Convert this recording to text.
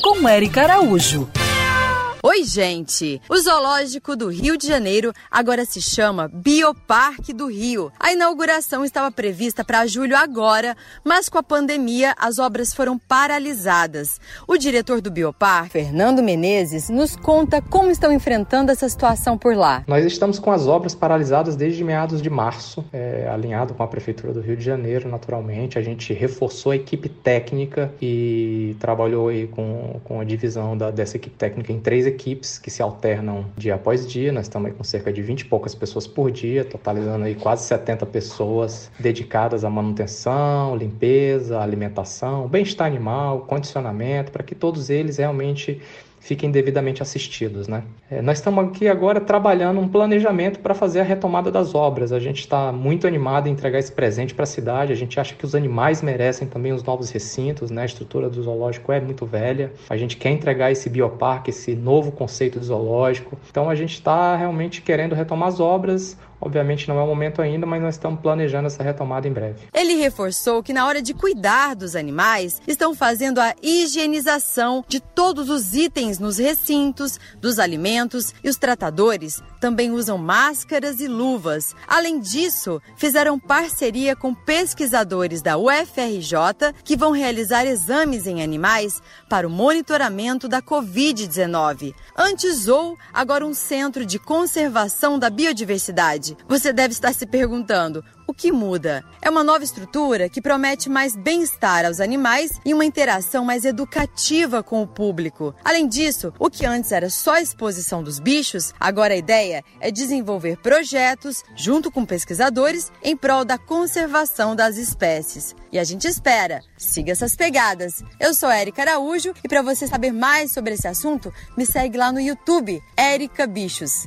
com Eric Araújo. Oi, gente! O Zoológico do Rio de Janeiro agora se chama Bioparque do Rio. A inauguração estava prevista para julho agora, mas com a pandemia as obras foram paralisadas. O diretor do Bioparque, Fernando Menezes, nos conta como estão enfrentando essa situação por lá. Nós estamos com as obras paralisadas desde meados de março, é, alinhado com a Prefeitura do Rio de Janeiro, naturalmente. A gente reforçou a equipe técnica e trabalhou aí com, com a divisão da, dessa equipe técnica em três equipes que se alternam dia após dia. Nós estamos com cerca de 20 e poucas pessoas por dia, totalizando aí quase 70 pessoas dedicadas à manutenção, limpeza, alimentação, bem-estar animal, condicionamento, para que todos eles realmente fiquem devidamente assistidos. Né? É, nós estamos aqui agora trabalhando um planejamento para fazer a retomada das obras. A gente está muito animado em entregar esse presente para a cidade. A gente acha que os animais merecem também os novos recintos. Né? A estrutura do zoológico é muito velha. A gente quer entregar esse bioparque, esse novo conceito de zoológico. Então a gente está realmente querendo retomar as obras. Obviamente não é o momento ainda, mas nós estamos planejando essa retomada em breve. Ele reforçou que na hora de cuidar dos animais, estão fazendo a higienização de todos os itens nos recintos, dos alimentos e os tratadores também usam máscaras e luvas. Além disso, fizeram parceria com pesquisadores da UFRJ que vão realizar exames em animais para o monitoramento da Covid-19. Antes ou agora um centro de conservação da biodiversidade. Você deve estar se perguntando: o que muda? É uma nova estrutura que promete mais bem-estar aos animais e uma interação mais educativa com o público. Além disso, o que antes era só a exposição dos bichos, agora a ideia é desenvolver projetos, junto com pesquisadores, em prol da conservação das espécies. E a gente espera. Siga essas pegadas. Eu sou Érica Araújo e para você saber mais sobre esse assunto, me segue lá no YouTube, Érica Bichos.